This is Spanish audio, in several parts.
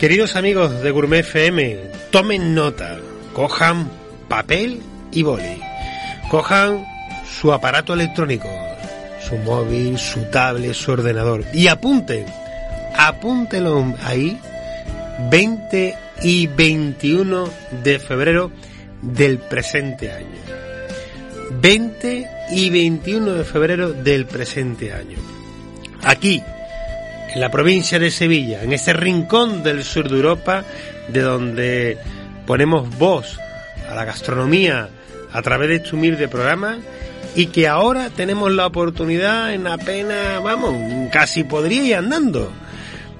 Queridos amigos de Gourmet FM, tomen nota, cojan papel y boli, cojan su aparato electrónico, su móvil, su tablet, su ordenador y apunten, apúntenlo ahí, 20 y 21 de febrero del presente año. 20 y 21 de febrero del presente año. Aquí, en la provincia de Sevilla, en ese rincón del sur de Europa, de donde ponemos voz a la gastronomía a través de este humilde programa y que ahora tenemos la oportunidad en apenas, vamos, casi podría ir andando,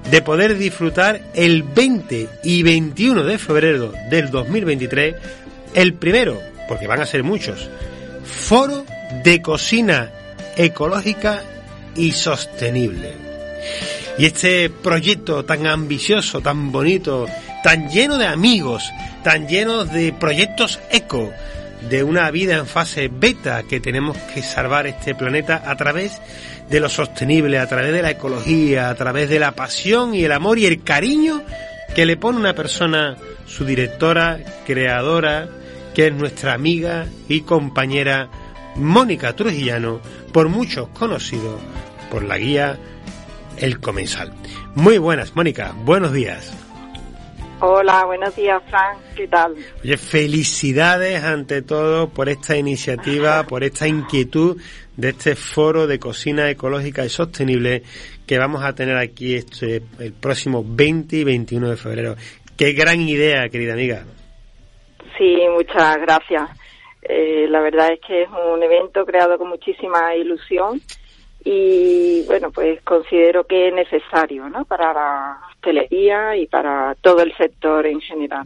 de poder disfrutar el 20 y 21 de febrero del 2023, el primero, porque van a ser muchos, foro de cocina ecológica y sostenible. Y este proyecto tan ambicioso, tan bonito, tan lleno de amigos, tan lleno de proyectos eco, de una vida en fase beta que tenemos que salvar este planeta a través de lo sostenible, a través de la ecología, a través de la pasión y el amor y el cariño que le pone una persona, su directora, creadora, que es nuestra amiga y compañera Mónica Trujillano, por muchos conocido por la guía El Comensal. Muy buenas, Mónica, buenos días. Hola, buenos días, Frank. ¿Qué tal? Oye, felicidades ante todo por esta iniciativa, por esta inquietud de este foro de cocina ecológica y sostenible que vamos a tener aquí este, el próximo 20 y 21 de febrero. Qué gran idea, querida amiga. Sí, muchas gracias. Eh, la verdad es que es un evento creado con muchísima ilusión y bueno, pues considero que es necesario, ¿no? Para la hostelería y para todo el sector en general.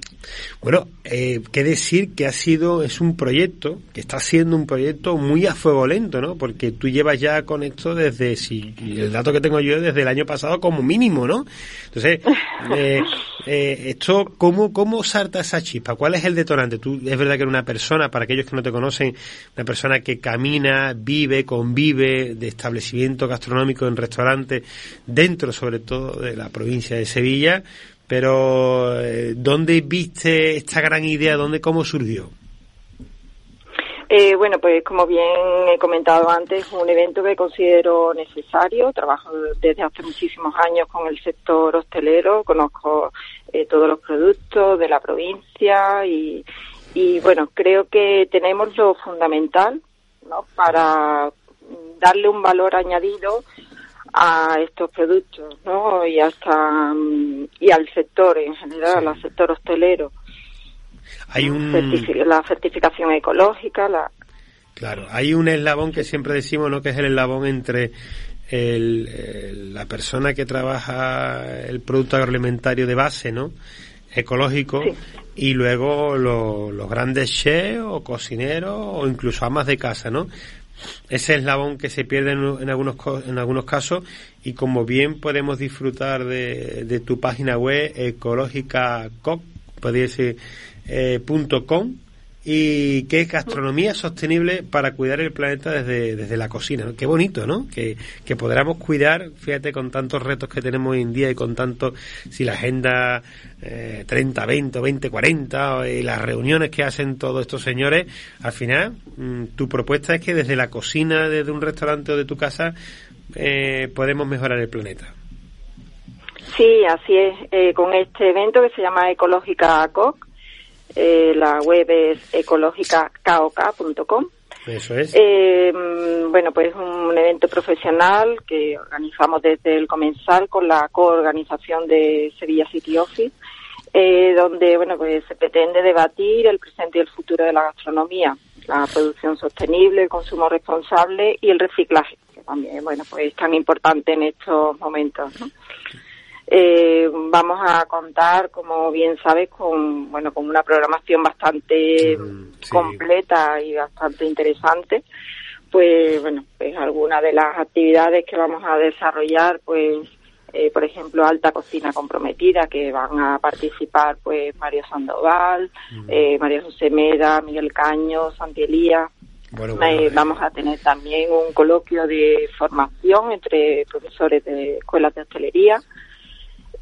Bueno, eh, qué decir que ha sido, es un proyecto, que está siendo un proyecto muy a fuego lento, ¿no? Porque tú llevas ya con esto desde, si el dato que tengo yo, desde el año pasado como mínimo, ¿no? Entonces, eh, eh, esto, ¿cómo, ¿cómo salta esa chispa? ¿Cuál es el detonante? Tú, es verdad que eres una persona, para aquellos que no te conocen, una persona que camina, vive, convive de establecimiento gastronómico en restaurantes, dentro sobre todo de la provincia de Sevilla, pero eh, ¿dónde viste esta gran idea? ¿Dónde, cómo surgió? Eh, bueno, pues como bien he comentado antes, un evento que considero necesario. Trabajo desde hace muchísimos años con el sector hostelero, conozco eh, todos los productos de la provincia y, y, bueno, creo que tenemos lo fundamental ¿no? para darle un valor añadido a estos productos, ¿no? Y hasta mm, y al sector en general, al sector hostelero. Hay un la certificación ecológica, la Claro, hay un eslabón que siempre decimos, ¿no? Que es el eslabón entre el, la persona que trabaja el producto agroalimentario de base, ¿no? Ecológico y luego los grandes chefs o cocineros o incluso amas de casa, ¿no? Ese eslabón que se pierde en, algunos en algunos casos y como bien podemos disfrutar de, tu página web ecológica.com y que es gastronomía sostenible para cuidar el planeta desde, desde la cocina. Qué bonito, ¿no? Que, que podamos cuidar, fíjate, con tantos retos que tenemos hoy en día y con tanto, si la agenda eh, 30, 20, 20, 40 y las reuniones que hacen todos estos señores, al final, mm, tu propuesta es que desde la cocina, desde un restaurante o de tu casa, eh, podemos mejorar el planeta. Sí, así es. Eh, con este evento que se llama Ecológica COC, eh, la web es ecológicacaok.com. Eso es. Eh, bueno, pues un evento profesional que organizamos desde el comensal con la coorganización de Sevilla City Office, eh, donde bueno, pues se pretende debatir el presente y el futuro de la gastronomía, la producción sostenible, el consumo responsable y el reciclaje, que también bueno, pues es tan importante en estos momentos. ¿no? Eh, vamos a contar, como bien sabes, con bueno con una programación bastante mm, completa y bastante interesante. Pues bueno, pues algunas de las actividades que vamos a desarrollar, pues eh, por ejemplo, Alta Cocina Comprometida, que van a participar pues Mario Sandoval, mm. eh, María José Meda, Miguel Caño, Santielía. Eh, vamos a tener también un coloquio de formación entre profesores de escuelas de hostelería.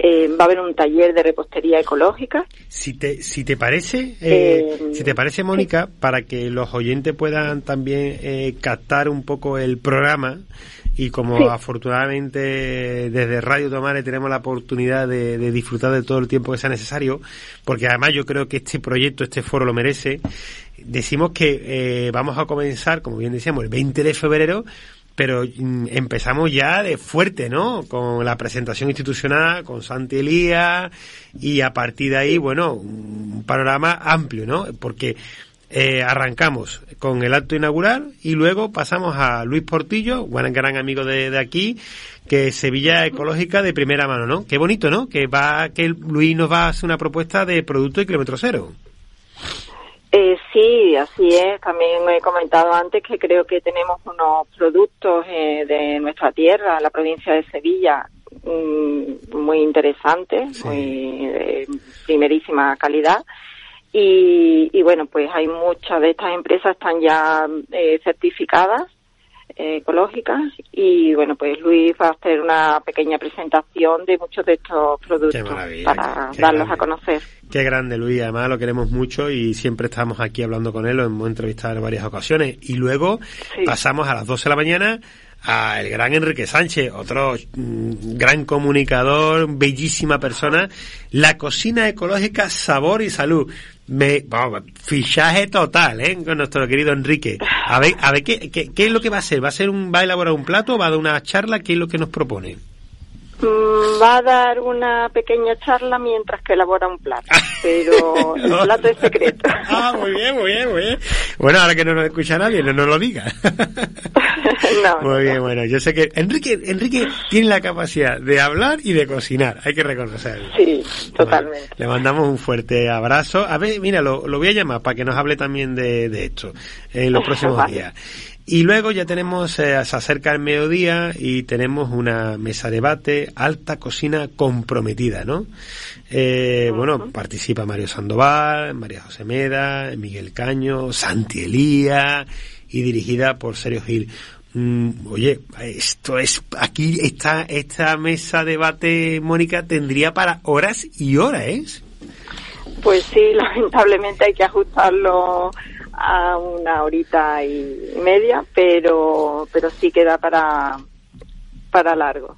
Va a haber un taller de repostería ecológica. Si te, si te parece, si te parece, Mónica, para que los oyentes puedan también captar un poco el programa, y como afortunadamente desde Radio Tomare tenemos la oportunidad de, disfrutar de todo el tiempo que sea necesario, porque además yo creo que este proyecto, este foro lo merece, decimos que eh, vamos a comenzar, como bien decíamos, el 20 de febrero, pero mm, empezamos ya de fuerte, ¿no? Con la presentación institucional, con Santi Elías, y a partir de ahí, bueno, un panorama amplio, ¿no? Porque eh, arrancamos con el acto inaugural y luego pasamos a Luis Portillo, buen gran amigo de, aquí, que es Sevilla Ecológica de primera mano, ¿no? Qué bonito, ¿no? Que va, que Luis nos va a hacer una propuesta de producto de kilómetro cero. Eh, sí, así es. También he comentado antes que creo que tenemos unos productos eh, de nuestra tierra, la provincia de Sevilla, mm, muy interesantes, muy de primerísima calidad. Y, bueno, pues hay muchas de estas empresas están ya eh, certificadas. eh, ecológicas y bueno, pues Luis va a hacer una pequeña presentación de muchos de estos productos para darlos a conocer. Qué grande Luis, además lo queremos mucho y siempre estamos aquí hablando con él, lo hemos entrevistado en varias ocasiones. Y luego pasamos a las 12 de la mañana a el gran Enrique Sánchez, otro mm, gran comunicador, bellísima persona, la cocina ecológica, sabor y salud. Me, vamos, fichaje total, ¿eh? Con nuestro querido Enrique. A ver, a ver, ¿qué, qué, qué es lo que va a hacer? ¿Va a ser un, va a elaborar un plato? ¿Va a dar una charla? ¿Qué es lo que nos propone? Mm, va a dar una pequeña charla mientras que elabora un plato, pero el plato es secreto. Ah, muy bien, muy bien, muy bien. Bueno, ahora que no nos escucha nadie, no nos lo diga. muy bien, bueno, yo sé que Enrique, Enrique tiene la capacidad de hablar y de cocinar, hay que reconocerlo. Sí, totalmente. le mandamos un fuerte abrazo. A ver, mira, lo, lo voy a llamar para que nos hable también de, de esto en los próximos días. Y luego ya tenemos, eh, se acerca el mediodía y tenemos una mesa de debate, alta cocina comprometida, ¿no? Eh, bueno, participa Mario Sandoval, María José Meda, Miguel Caño, Santi Elía y dirigida por Sergio Gil. Mm, oye, esto es, aquí está, esta mesa de debate, Mónica, tendría para horas y horas, ¿eh? Pues sí, lamentablemente hay que ajustarlo a una horita y media, pero, pero sí queda para, para largo.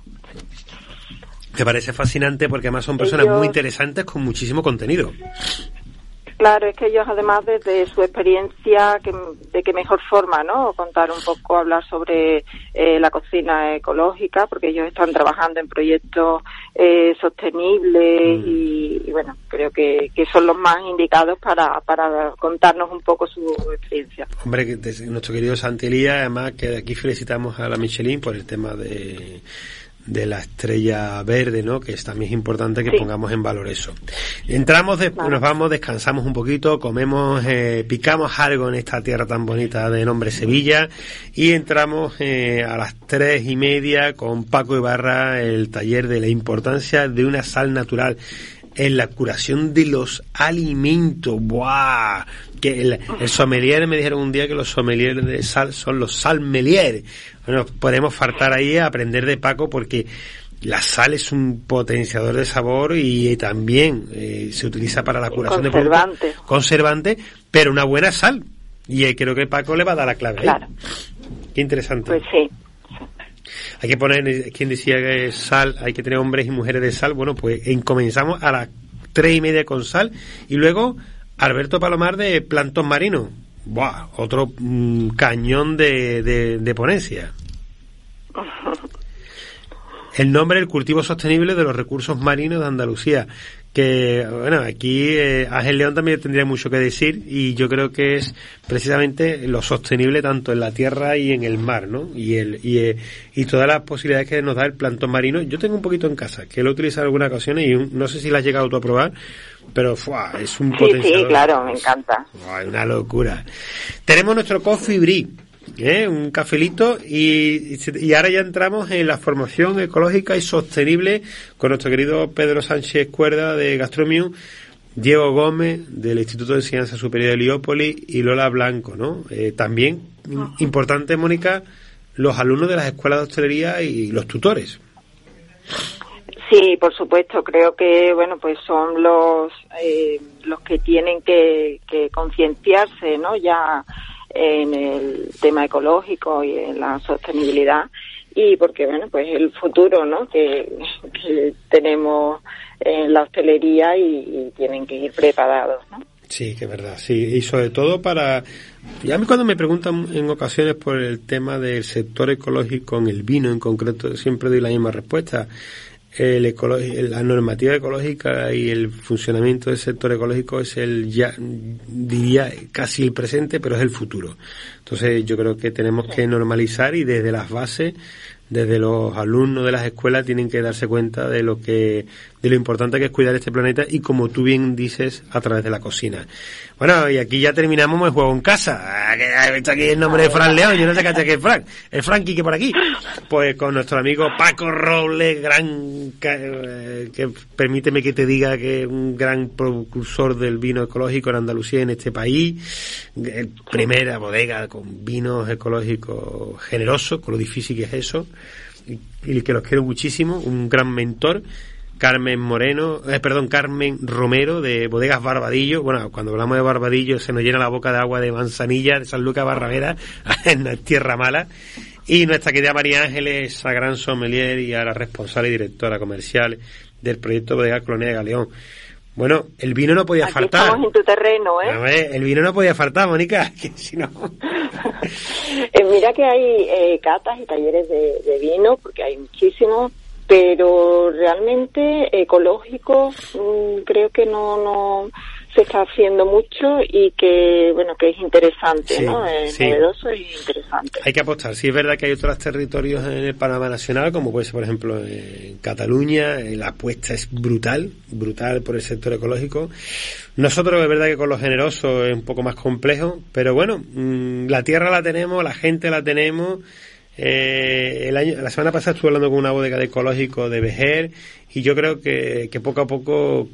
Me parece fascinante porque además son personas muy interesantes con muchísimo contenido. Claro, es que ellos además desde su experiencia, que, de qué mejor forma, ¿no? Contar un poco, hablar sobre eh, la cocina ecológica, porque ellos están trabajando en proyectos eh, sostenibles mm. y, bueno, creo que, que, son los más indicados para, para contarnos un poco su experiencia. Hombre, nuestro querido Santilía, además que aquí felicitamos a la Michelin por el tema de de la estrella verde, ¿no? Que es también importante que pongamos en valor eso. Entramos, nos vamos, descansamos un poquito, comemos, eh, picamos algo en esta tierra tan bonita de nombre Sevilla y entramos eh, a las tres y media con Paco Ibarra el taller de la importancia de una sal natural en la curación de los alimentos. ¡Buah! Que el, el sommelier me dijeron un día que los sommeliers de sal son los salmeliers. Bueno, podemos faltar ahí a aprender de Paco porque la sal es un potenciador de sabor y también eh, se utiliza para la curación de productos. Conservante, pero una buena sal. Y creo que Paco le va a dar la clave. Claro. Qué interesante. Pues sí. Hay que poner, quien decía que sal, hay que tener hombres y mujeres de sal. Bueno, pues comenzamos a las tres y media con sal y luego Alberto Palomar de Plantón Marino. Buah, otro mm, cañón de, de, ponencia. El nombre, el cultivo sostenible de los recursos marinos de Andalucía. Que, bueno, aquí eh, Ángel León también tendría mucho que decir y yo creo que es precisamente lo sostenible tanto en la tierra y en el mar, ¿no? Y, el, y, eh, y todas las posibilidades que nos da el plantón marino. Yo tengo un poquito en casa, que lo he utilizado en algunas ocasiones y no sé si la has llegado tú a probar, pero ¡fua! es un sí, Sí, claro, me encanta. Es una locura. Tenemos nuestro Coffee Brie ¿eh? un cafelito y, y, ahora ya entramos en la formación ecológica y sostenible con nuestro querido Pedro Sánchez Cuerda de Gastromium, Diego Gómez del Instituto de Enseñanza Superior de Heliópolis y Lola Blanco, ¿no? Eh, también importante, Mónica, los alumnos de las escuelas de hostelería y los tutores. Sí, por supuesto. Creo que bueno, pues son los eh, los que tienen que, que concienciarse, ¿no? Ya en el tema ecológico y en la sostenibilidad. Y porque bueno pues el futuro no que, tenemos en la hostelería y, tienen que ir preparados ¿no? sí que verdad sí. Y sobre todo para y a mí cuando me preguntan en ocasiones por el tema del sector ecológico en el vino en concreto siempre doy la misma respuesta el la normativa ecológica y el funcionamiento del sector ecológico es el ya diría casi el presente pero es el futuro. Entonces yo creo que tenemos que normalizar y desde las bases desde los alumnos de las escuelas tienen que darse cuenta de lo que de lo importante que es cuidar este planeta y como tú bien dices a través de la cocina. Bueno y aquí ya terminamos el juego en casa. Ah, está aquí el nombre de Fran León. Yo no sé qué es Frank. El Frankie que por aquí. Pues con nuestro amigo Paco Robles gran eh, que permíteme que te diga que un gran precursor del vino ecológico en Andalucía en este país. Primera bodega con vinos ecológicos generosos con lo difícil que es eso y, que los quiero muchísimo, un gran mentor. Carmen Moreno, eh, perdón, Carmen Romero de Bodegas Barbadillo. Bueno, cuando hablamos de Barbadillo se nos llena la boca de agua de manzanilla de San Lucas Barravera, en Tierra Mala. Y nuestra querida María Ángeles, a gran sommelier y a la responsable y directora comercial del proyecto Bodegas Colonia de Galeón. Bueno, el vino no podía faltar. Estamos en tu terreno, ¿eh? el vino no podía faltar, Mónica, que si no... Eh, mira que hay eh, catas y talleres de, vino, porque hay muchísimos, pero realmente ecológico mm, creo que no, no se está haciendo mucho y que bueno que es interesante no es novedoso y interesante. Hay que apostar. Sí es verdad que hay otros territorios en el panorama nacional como puede ser por ejemplo en Cataluña eh, la apuesta es brutal brutal por el sector ecológico. Nosotros es verdad que con lo generoso es un poco más complejo pero bueno mm, la tierra la tenemos la gente la tenemos eh, el año, la semana pasada estuve hablando con una bodega de ecológico de Vejer y yo creo que, que poco a poco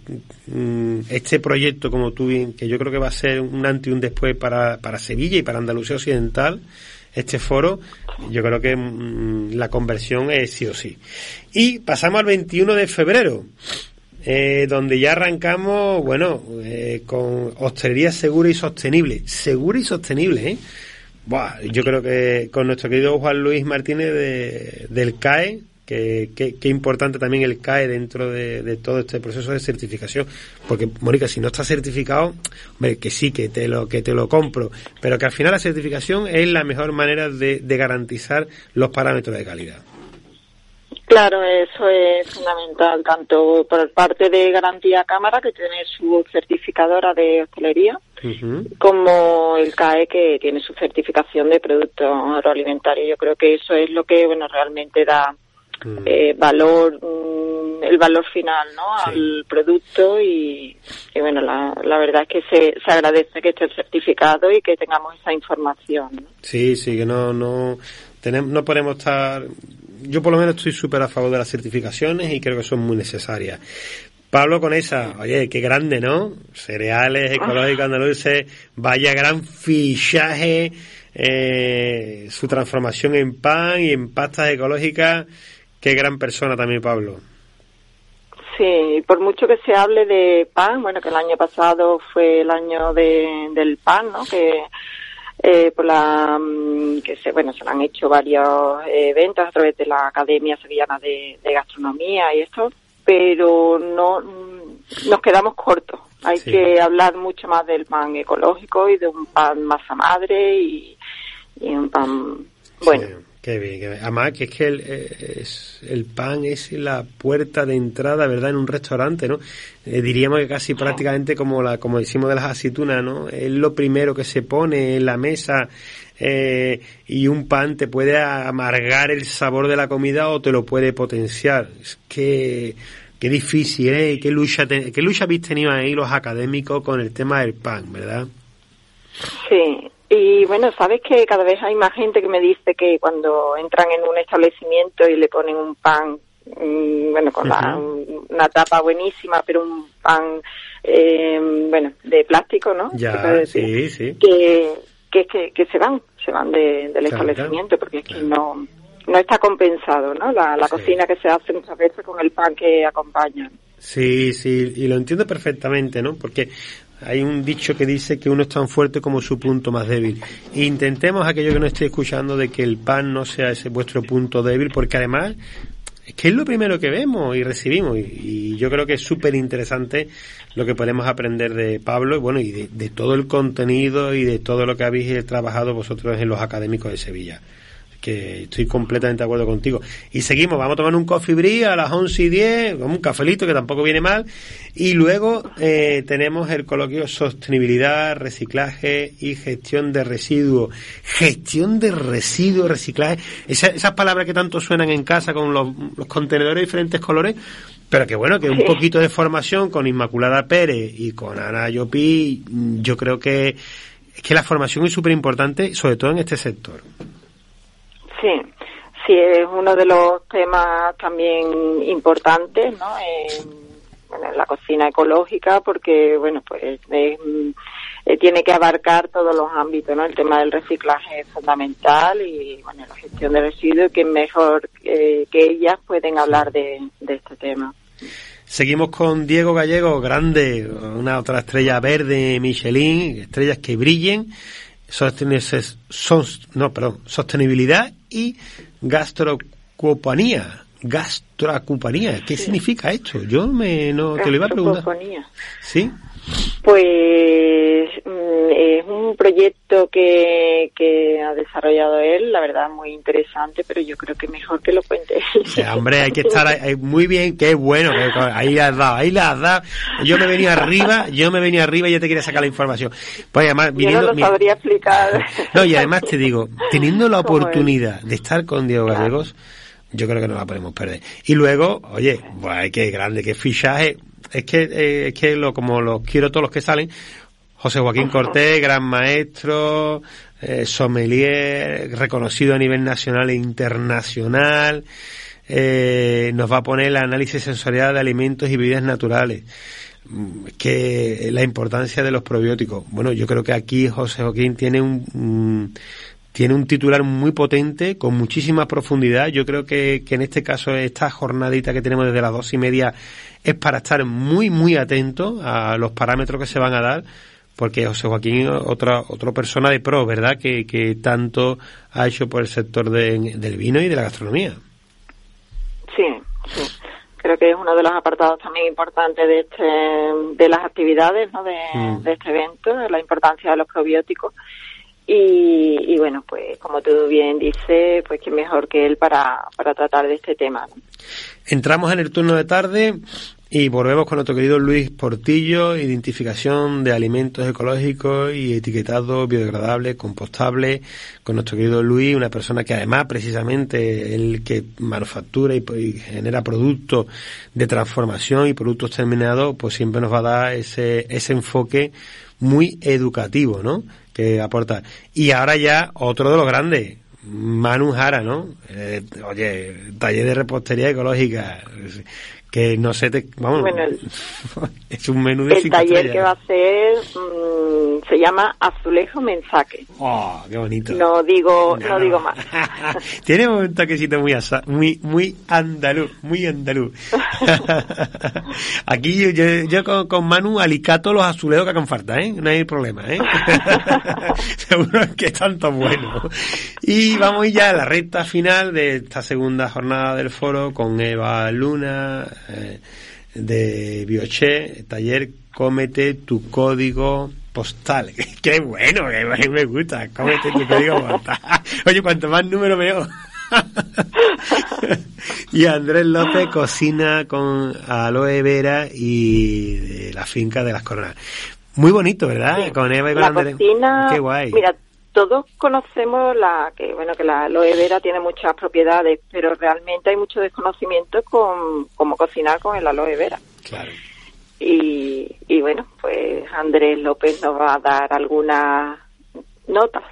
mm, este proyecto, como tú bien, que yo creo que va a ser un antes y un después para, para Sevilla y para Andalucía Occidental, este foro, yo creo que mm, la conversión es sí o sí. Y pasamos al 21 de febrero. Eh, donde ya arrancamos, bueno, eh, con hostelería segura y sostenible. Segura y sostenible, ¿eh? Yo creo que con nuestro querido Juan Luis Martínez de, del CAE, que, que, importante también el CAE dentro de, todo este proceso de certificación, porque Mónica, si no está certificado, hombre, que sí, que te lo que te lo compro, pero que al final la certificación es la mejor manera de garantizar los parámetros de calidad. Claro, eso es fundamental, tanto por parte de Garantía Cámara, que tiene su certificadora de hostelería, como el CAE, que tiene su certificación de producto agroalimentario. Yo creo que eso es lo que bueno realmente da mm. eh, valor, mm, el valor final ¿no? al producto y, bueno, la, la, verdad es que se, se agradece que esté certificado y que tengamos esa información. Sí, sí, que no, no, tenemos, no podemos estar yo por lo menos estoy súper a favor de las certificaciones y creo que son muy necesarias. Pablo con esa, oye, qué grande, ¿no? Cereales ecológicos andaluces, vaya gran fichaje, eh, su transformación en pan y en pastas ecológicas, qué gran persona también Pablo. Sí, por mucho que se hable de pan, bueno, que el año pasado fue el año de, del pan, ¿no? Que eh, por la mm, que se bueno se han hecho varios eventos a través de la Academia Sevillana de, Gastronomía y esto pero no mm, nos quedamos cortos. Hay que hablar mucho más del pan ecológico y de un pan masa madre y, un pan bueno Qué bien, qué bien. Además, que es que el, eh, el pan es la puerta de entrada, ¿verdad?, en un restaurante, ¿no? Eh, diríamos que casi prácticamente como la como decimos de las aceitunas, ¿no? Es lo primero que se pone en la mesa eh, y un pan te puede amargar el sabor de la comida o te lo puede potenciar. Es que qué difícil, ¿eh? Qué lucha, qué lucha habéis tenido ahí los académicos con el tema del pan, ¿verdad? Sí, y bueno, sabes que cada vez hay más gente que me dice que cuando entran en un establecimiento y le ponen un pan, mm, bueno, con una tapa buenísima, pero un pan, eh, bueno, de plástico, ¿no? Ya, sí, sí. Que, que, que, se van, se van del establecimiento porque es que no no está compensado, ¿no? La, la cocina que se hace muchas veces con el pan que acompaña. Sí, sí, y lo entiendo perfectamente, ¿no? Porque hay un dicho que dice que uno es tan fuerte como su punto más débil. Intentemos, aquello que no esté escuchando, de que el pan no sea ese vuestro punto débil, porque además es que es lo primero que vemos y recibimos. Y, yo creo que es súper interesante lo que podemos aprender de Pablo y bueno, y de, de todo el contenido y de todo lo que habéis trabajado vosotros en los académicos de Sevilla que estoy completamente de acuerdo contigo. Y seguimos, vamos a tomar un coffee break a las 11 y 10, un cafelito que tampoco viene mal. Y luego eh, tenemos el coloquio Sostenibilidad, Reciclaje y Gestión de Residuos. Gestión de residuos, reciclaje. esas palabras que tanto suenan en casa con los, contenedores de diferentes colores. Pero que bueno, que un poquito de formación con Inmaculada Pérez y con Ana Yopi, yo creo que, es que la formación es súper importante, sobre todo en este sector. Sí, sí, es uno de los temas también importantes, ¿no? En, la cocina ecológica, porque, bueno, pues eh, tiene que abarcar todos los ámbitos, ¿no? El tema del reciclaje es fundamental y, bueno, la gestión de residuos, que mejor que ellas pueden hablar de, este tema. Seguimos con Diego Gallego, grande, una otra estrella verde Michelin, estrellas que brillen sostenibilidad y gastrocupanía. Gastrocupanía, ¿qué significa esto? Yo me no te lo iba a preguntar. ¿Sí? Pues mm, es un proyecto que, que ha desarrollado él, la verdad muy interesante, pero yo creo que mejor que lo cuente él. hombre, hay que estar muy bien, qué bueno, ahí has dado, ahí la has dado. Yo me venía arriba, yo me venía arriba y ya te quería sacar la información. Pues además, viniendo, no lo sabría explicar. No, y además te digo, teniendo la oportunidad de estar con Diego Gallegos, yo creo que no la podemos perder. Y luego, oye, pues qué grande, qué fichaje, es que, eh, es que lo, como los quiero todos los que salen, José Joaquín Cortés, gran maestro, eh, sommelier, reconocido a nivel nacional e internacional, eh, nos va a poner el análisis sensorial de alimentos y bebidas naturales mm, que la importancia de los probióticos. Bueno, yo creo que aquí José Joaquín tiene un, tiene un titular muy potente, con muchísima profundidad. Yo creo que, que en este caso, esta jornadita que tenemos desde las dos y media es para estar muy, muy atento a los parámetros que se van a dar, porque José Joaquín otra, otra persona de pro, ¿verdad?, que, que tanto ha hecho por el sector del vino y de la gastronomía. Sí, sí. Creo que es uno de los apartados también importantes de, este, de las actividades ¿no? de, mm. de este evento, la importancia de los probióticos y, bueno, pues como tú bien dices, pues que mejor que él para, para tratar de este tema. Entramos en el turno de tarde y volvemos con nuestro querido Luis Portillo, identificación de alimentos ecológicos y etiquetado biodegradable, compostable, con nuestro querido Luis, una persona que además precisamente el que manufactura y, genera productos de transformación y productos terminados, pues siempre nos va a dar ese, ese enfoque muy educativo, ¿no? que aporta. Y ahora ya otro de los grandes, Manu Jara, ¿no? Eh, oye, taller de repostería ecológica, que no sé, te, vamos, es un menú de El taller que va a ser mm, se llama Azulejo Mensaje. Oh, qué bonito. No digo, no, digo más. Tiene un toquecito muy muy muy andaluz, muy andaluz. Aquí yo, yo, con, con, Manu alicato los azulejos que hagan falta, ¿eh? No hay problema, ¿eh? Seguro que están tan buenos. Y vamos ya a la recta final de esta segunda jornada del foro con Eva Luna, eh, de Bioche, taller Cómete tu código postal. Qué bueno, que me gusta, cómete tu código postal. Oye, cuanto más número veo, y Andrés López cocina con aloe vera y de la finca de las coronas. Muy bonito, ¿verdad? Con Eva y con la Andrés. Cocina, Qué guay. Mira, todos conocemos la que bueno que la aloe vera tiene muchas propiedades, pero realmente hay mucho desconocimiento con cómo cocinar con el aloe vera. Claro. Y, y bueno, pues Andrés López nos va a dar algunas notas.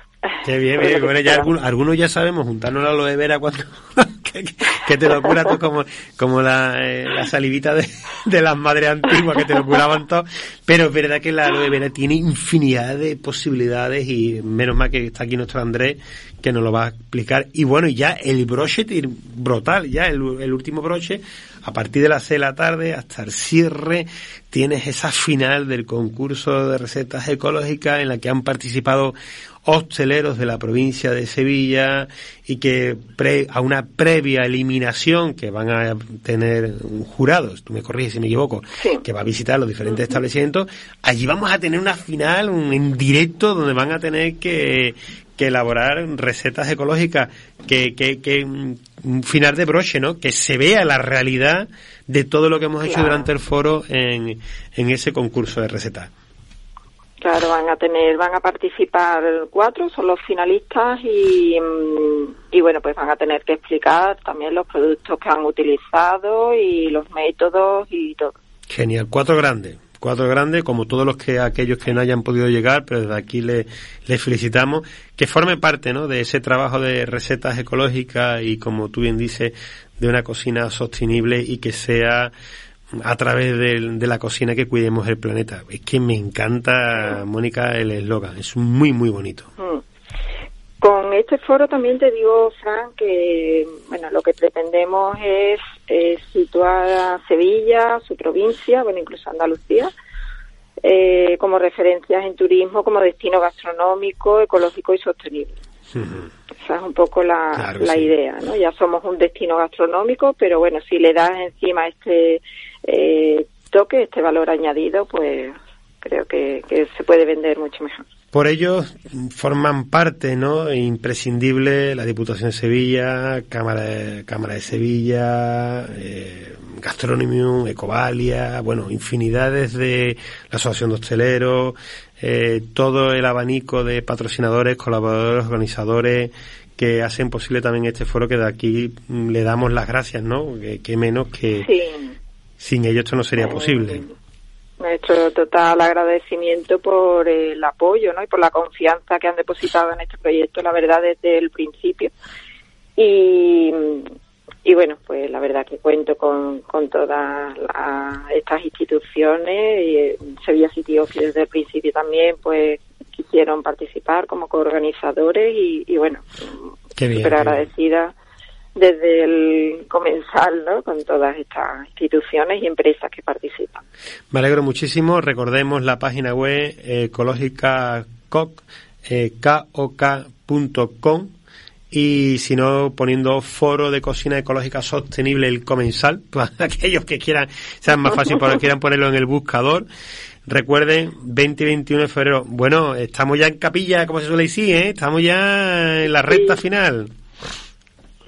Qué bien, bien. que Bueno, ya algunos, algunos ya sabemos juntarnos la aloe vera cuando que, que te lo cura tú como, como la, eh, la salivita de, de las madres antiguas que te lo curaban todo. Pero es verdad que la aloe vera tiene infinidad de posibilidades y menos mal que está aquí nuestro Andrés que nos lo va a explicar. Y bueno, y ya el broche brutal, ya el, el último broche, a partir de las 6 de la tarde hasta el cierre, tienes esa final del concurso de recetas ecológicas en la que han participado hosteleros de la provincia de Sevilla y que pre- a una previa eliminación que van a tener un jurado, tú me corriges si me equivoco, Sí. que va a visitar los diferentes establecimientos, allí vamos a tener una final un- en directo donde van a tener que, que elaborar recetas ecológicas, que, que, que mm, un final de broche, ¿no? Que se vea la realidad de todo lo que hemos hecho Claro. durante el foro en, en ese concurso de recetas. Claro, van a tener, van a participar cuatro, son los finalistas y, mm, y bueno, pues van a tener que explicar también los productos que han utilizado y los métodos y todo. Genial, cuatro grandes, cuatro grandes, como todos los que aquellos que no hayan podido llegar, pero desde aquí les les felicitamos, que formen parte ¿no? de ese trabajo de recetas ecológicas y como tú bien dices, de una cocina sostenible y que sea a través del- de, la cocina que cuidemos el planeta. Es que me encanta, Mónica, el eslogan, es muy, muy bonito. Mm. Con este foro también te digo, Fran, que bueno, lo que pretendemos es situar a Sevilla, su provincia, bueno, incluso Andalucía, eh, como referencias en turismo, como destino gastronómico, ecológico y sostenible. Esa es un poco la, Claro, la sí. idea, ¿no? Ya somos un destino gastronómico, pero bueno, si le das encima este eh, toque, este valor añadido, pues creo que, que se puede vender mucho mejor. Por ello forman parte, ¿no? Imprescindible la Diputación de Sevilla, Cámara de, Cámara de Sevilla, eh, Gastronomium, Ecovalia, bueno, infinidades de la Asociación de Hosteleros, eh, todo el abanico de patrocinadores, colaboradores, organizadores que hacen posible también este foro que de aquí mm, le damos las gracias, ¿no? Que, que menos que Sí. sin ello esto no sería posible. Nuestro total agradecimiento por el apoyo ¿no? y por la confianza que han depositado en este proyecto, la verdad, desde el principio. Y, y bueno, pues la verdad que cuento con, con todas la- estas instituciones y eh, Sevilla City Office desde el principio también, pues quisieron participar como coorganizadores y, y bueno, súper agradecida desde el comensal, ¿no? Con todas estas instituciones y empresas que participan. Me alegro muchísimo. Recordemos la página web eh, ecológica coc, eh, kok.com y si no poniendo foro de cocina ecológica sostenible el comensal para aquellos que quieran sean más fácil porque quieran ponerlo en el buscador recuerden 20 y 21 de febrero bueno estamos ya en capilla como se suele decir ¿eh? estamos ya en la recta Sí. final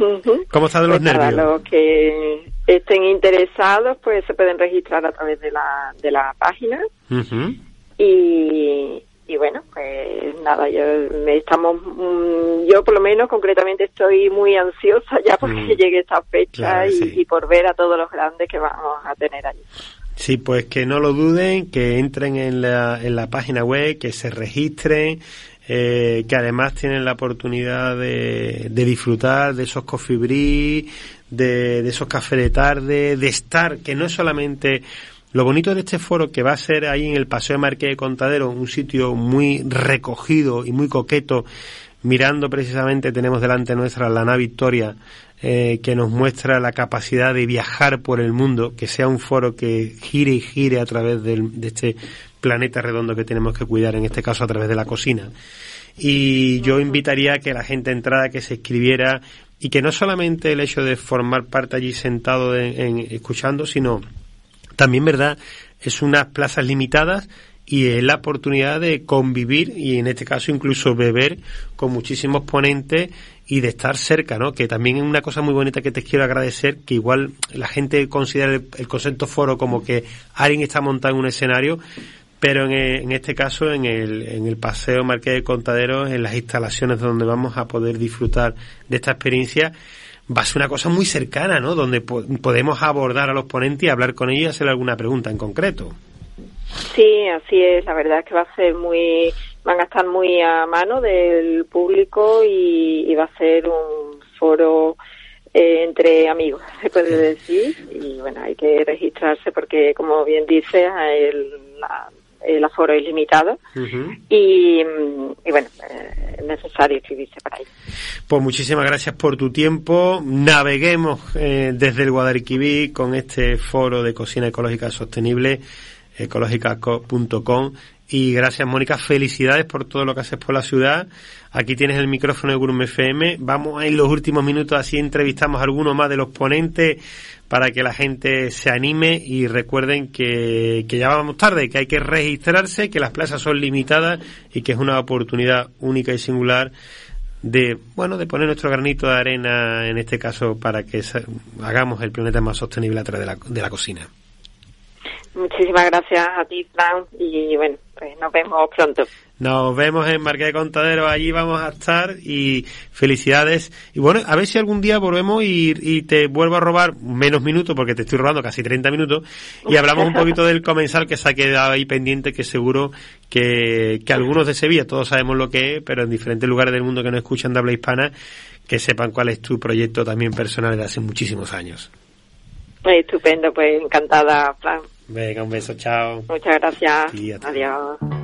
Ujú. ¿cómo están los Pues para nervios? los que estén interesados, pues se pueden registrar a través de la, de la página. Ujú. Y, y bueno, pues nada, yo me estamos, mm, yo por lo menos concretamente estoy muy ansiosa ya porque Mm. llegue esta fecha Claro, y, sí. y por ver a todos los grandes que vamos a tener allí. Sí, pues que no lo duden, que entren en la, en la página web, que se registren, eh, que además tienen la oportunidad de, de disfrutar de esos coffee de, de esos cafés de tarde, de estar, que no es solamente lo bonito de este foro que va a ser ahí en el Paseo de Marqués de Contadero, un sitio muy recogido y muy coqueto, mirando precisamente tenemos delante nuestra la nave Victoria, eh, que nos muestra la capacidad de viajar por el mundo, que sea un foro que gire y gire a través del- de este planeta redondo que tenemos que cuidar, en este caso a través de la cocina. Y yo invitaría a que la gente entrara, que se escribiera y que no solamente el hecho de formar parte allí sentado en- en- escuchando, sino también, ¿verdad? Es unas plazas limitadas y es la oportunidad de convivir y en este caso incluso beber con muchísimos ponentes y de estar cerca, ¿no? Que también es una cosa muy bonita que te quiero agradecer, que igual la gente considera el, concepto foro como que alguien está montado en un escenario, pero en, en, este caso en el, en el Paseo Marqués de Contaderos, en las instalaciones donde vamos a poder disfrutar de esta experiencia, va a ser una cosa muy cercana, ¿no? Donde podemos abordar a los ponentes y hablar con ellos y hacerle alguna pregunta en concreto. Sí, así es. La verdad es que va a ser muy, van a estar muy a mano del público y, va a ser un foro eh, entre amigos, se puede decir. Y bueno, hay que registrarse porque, como bien dice, el, el aforo es limitado y, bueno, eh, es necesario inscribirse para ello. Pues muchísimas gracias por tu tiempo. Naveguemos eh, desde el Guadalquivir con este foro de cocina ecológica sostenible ecológica.com y gracias Mónica, felicidades por todo lo que haces por la ciudad. Aquí tienes el micrófono de Gurum FM. Vamos en los últimos minutos así entrevistamos a algunos más de los ponentes para que la gente se anime y recuerden que, que ya vamos tarde, que hay que registrarse, que las plazas son limitadas y que es una oportunidad única y singular de bueno de poner nuestro granito de arena en este caso para que hagamos el planeta más sostenible a través de la, de la cocina. Muchísimas gracias a ti, Fran, y bueno, pues nos vemos pronto. Nos vemos en Marqués de Contadero, allí vamos a estar y felicidades. Y bueno, a ver si algún día volvemos y, te vuelvo a robar menos minutos, porque te estoy robando casi 30 minutos, y hablamos un poquito del comensal que se ha quedado ahí pendiente, que seguro que, que algunos de Sevilla, todos sabemos lo que es, pero en diferentes lugares del mundo que no escuchan de habla hispana, que sepan cuál es tu proyecto también personal de hace muchísimos años. Estupendo, pues encantada, Fran. Venga, un beso, chao. Muchas gracias. Adiós.